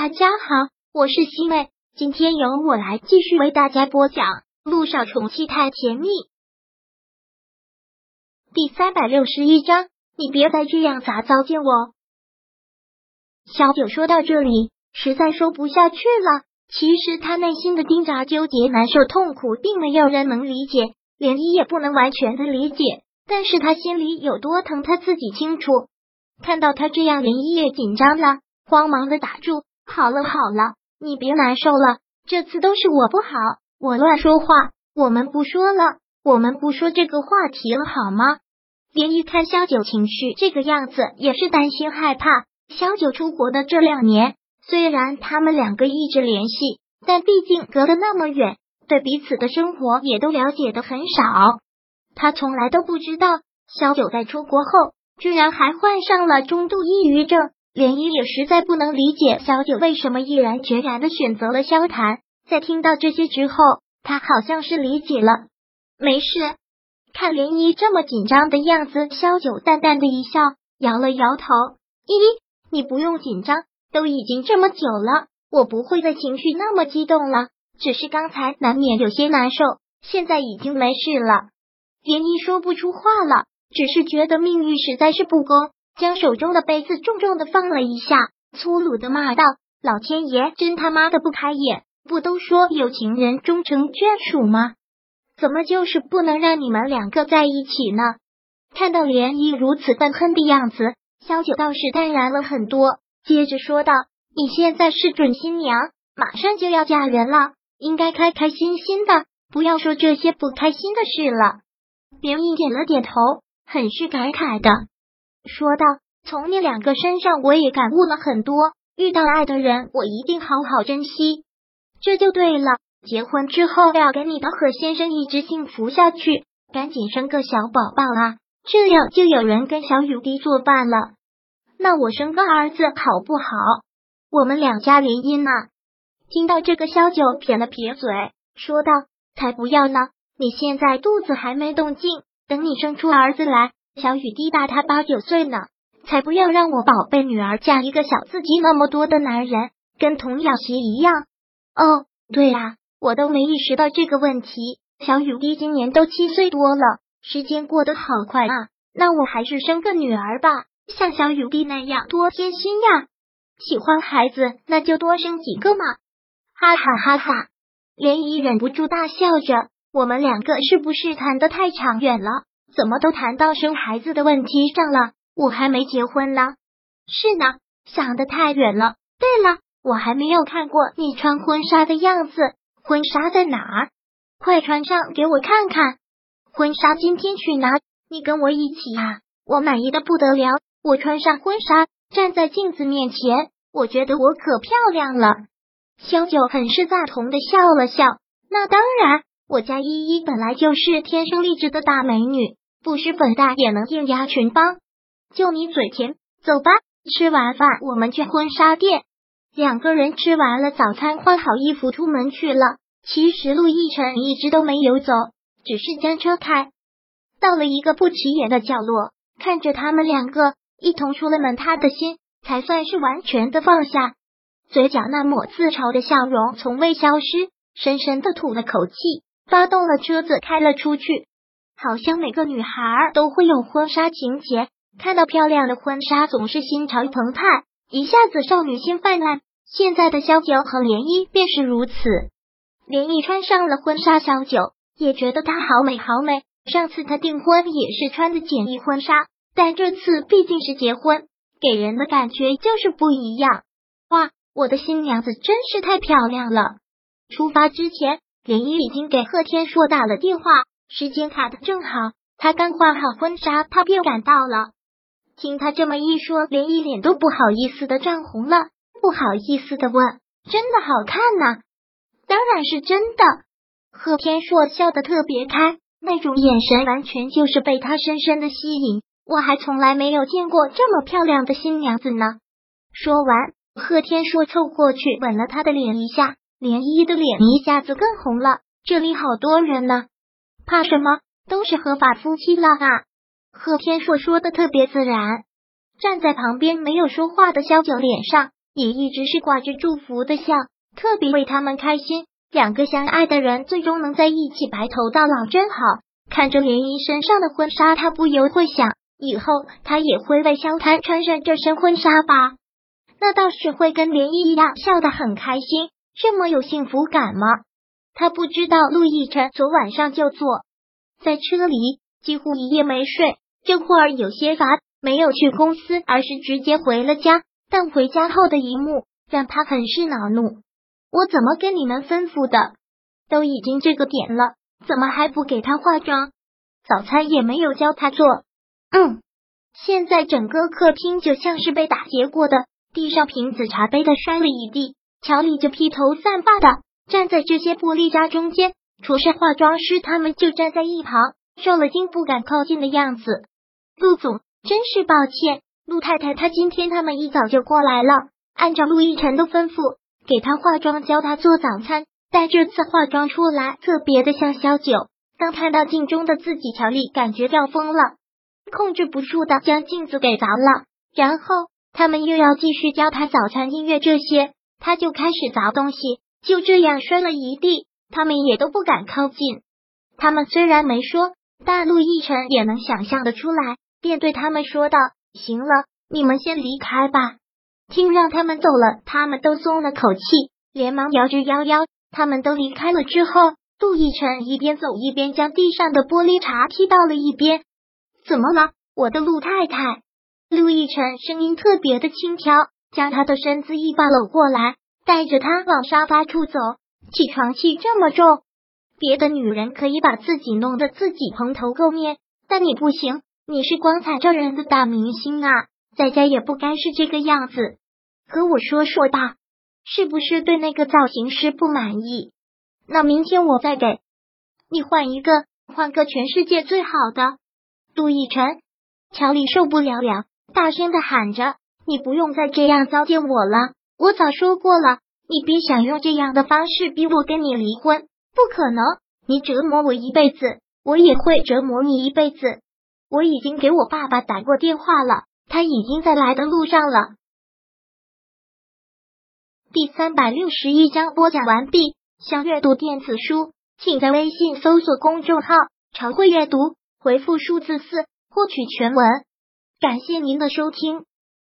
大家好，我是西妹，今天由我来继续为大家播讲《路上宠妻太甜蜜》第三百六十一章。你别再这样砸糟践我。小九说到这里，实在说不下去了。其实他内心的挣扎、纠结、难受、痛苦，并没有人能理解，连依也不能完全的理解。但是他心里有多疼，他自己清楚。看到他这样，连依也紧张了，慌忙的打住。好了好了，你别难受了。这次都是我不好，我乱说话。我们不说了，我们不说这个话题了，好吗？连一看萧九情绪这个样子，也是担心害怕。萧九出国的这两年，虽然他们两个一直联系，但毕竟隔得那么远，对彼此的生活也都了解的很少。他从来都不知道，萧九在出国后，居然还患上了中度抑郁症。涟漪也实在不能理解小九为什么毅然决然的选择了萧谈。在听到这些之后，他好像是理解了。没事，看涟漪这么紧张的样子，萧九淡淡的一笑，摇了摇头：“依依，你不用紧张，都已经这么久了，我不会再情绪那么激动了。只是刚才难免有些难受，现在已经没事了。”涟漪说不出话了，只是觉得命运实在是不公。将手中的杯子重重的放了一下，粗鲁的骂道：“老天爷，真他妈的不开眼！不都说有情人终成眷属吗？怎么就是不能让你们两个在一起呢？”看到涟漪如此愤恨的样子，萧九倒是淡然了很多，接着说道：“你现在是准新娘，马上就要嫁人了，应该开开心心的，不要说这些不开心的事了。”涟漪点了点头，很是感慨的。说道：“从你两个身上，我也感悟了很多。遇到爱的人，我一定好好珍惜，这就对了。结婚之后，要给你的何先生一直幸福下去，赶紧生个小宝宝啊，这样就有人跟小雨滴作伴了。那我生个儿子好不好？我们两家联姻呢？”听到这个，萧九撇了撇嘴，说道：“才不要呢！你现在肚子还没动静，等你生出儿子来。”小雨滴大他八九岁呢，才不要让我宝贝女儿嫁一个小自己那么多的男人，跟童养媳一样。哦，对啊，我都没意识到这个问题。小雨滴今年都七岁多了，时间过得好快啊！那我还是生个女儿吧，像小雨滴那样多贴心呀。喜欢孩子，那就多生几个嘛！哈哈哈哈！涟漪忍不住大笑着，我们两个是不是谈的太长远了？怎么都谈到生孩子的问题上了？我还没结婚呢。是呢，想的太远了。对了，我还没有看过你穿婚纱的样子，婚纱在哪儿？快穿上给我看看。婚纱今天去拿，你跟我一起啊！我满意的不得了。我穿上婚纱，站在镜子面前，我觉得我可漂亮了。萧九很是赞同的笑了笑。那当然。我家依依本来就是天生丽质的大美女，不施粉黛也能艳压群芳。就你嘴甜，走吧，吃完饭我们去婚纱店。两个人吃完了早餐，换好衣服出门去了。其实陆亦辰一直都没有走，只是将车开到了一个不起眼的角落，看着他们两个一同出了门，他的心才算是完全的放下，嘴角那抹自嘲的笑容从未消失，深深的吐了口气。发动了车子，开了出去。好像每个女孩都会有婚纱情节，看到漂亮的婚纱总是心潮澎湃，一下子少女心泛滥。现在的萧九和涟漪便是如此。涟漪穿上了婚纱，萧九也觉得她好美好美。上次她订婚也是穿的简易婚纱，但这次毕竟是结婚，给人的感觉就是不一样。哇，我的新娘子真是太漂亮了！出发之前。连漪已经给贺天硕打了电话，时间卡的正好，他刚换好婚纱，他便赶到了。听他这么一说，连漪脸都不好意思的涨红了，不好意思的问：“真的好看呐？”“当然是真的。”贺天硕笑得特别开，那种眼神完全就是被他深深的吸引。我还从来没有见过这么漂亮的新娘子呢。说完，贺天硕凑过去吻了他的脸一下。涟漪的脸一下子更红了。这里好多人呢，怕什么？都是合法夫妻了啊！贺天硕说的特别自然。站在旁边没有说话的萧九脸上也一直是挂着祝福的笑，特别为他们开心。两个相爱的人最终能在一起白头到老，真好。看着莲漪身上的婚纱，他不由会想，以后他也会为萧谈穿上这身婚纱吧？那倒是会跟莲漪一样笑得很开心，这么有幸福感吗？他不知道，陆亦辰昨晚上就坐在车里，几乎一夜没睡。这会儿有些乏，没有去公司，而是直接回了家。但回家后的一幕让他很是恼怒：我怎么跟你们吩咐的？都已经这个点了，怎么还不给他化妆？早餐也没有教他做。嗯，现在整个客厅就像是被打劫过的，地上瓶子茶杯的摔了一地。乔丽就披头散发的站在这些玻璃渣中间，除是化妆师他们就站在一旁，受了惊不敢靠近的样子。陆总，真是抱歉，陆太太她今天他们一早就过来了，按照陆亦辰的吩咐给她化妆，教她做早餐。但这次化妆出来特别的像萧九。当看到镜中的自己，乔丽感觉要疯了，控制不住的将镜子给砸了。然后他们又要继续教她早餐、音乐这些，他就开始砸东西，就这样摔了一地。他们也都不敢靠近。他们虽然没说，但陆亦辰也能想象的出来。便对他们说道：“行了，你们先离开吧。”听让他们走了，他们都松了口气，连忙摇着腰腰。他们都离开了之后，杜奕晨一边走一边将地上的玻璃茶踢到了一边。怎么了，我的陆太太？陆亦辰声音特别的轻佻，将他的身子一把搂过来，带着他往沙发处走。起床气这么重，别的女人可以把自己弄得自己蓬头垢面，但你不行。你是光彩照人的大明星啊，在家也不该是这个样子。和我说说吧，是不是对那个造型师不满意？那明天我再给你换一个，换个全世界最好的。杜奕晨，乔丽受不了了，大声的喊着：“你不用再这样糟践我了！我早说过了，你别想用这样的方式逼我跟你离婚，不可能！你折磨我一辈子，我也会折磨你一辈子。”我已经给我爸爸打过电话了，他已经在来的路上了。第三百六十一章播讲完毕。想阅读电子书，请在微信搜索公众号“常会阅读”，回复数字四获取全文。感谢您的收听。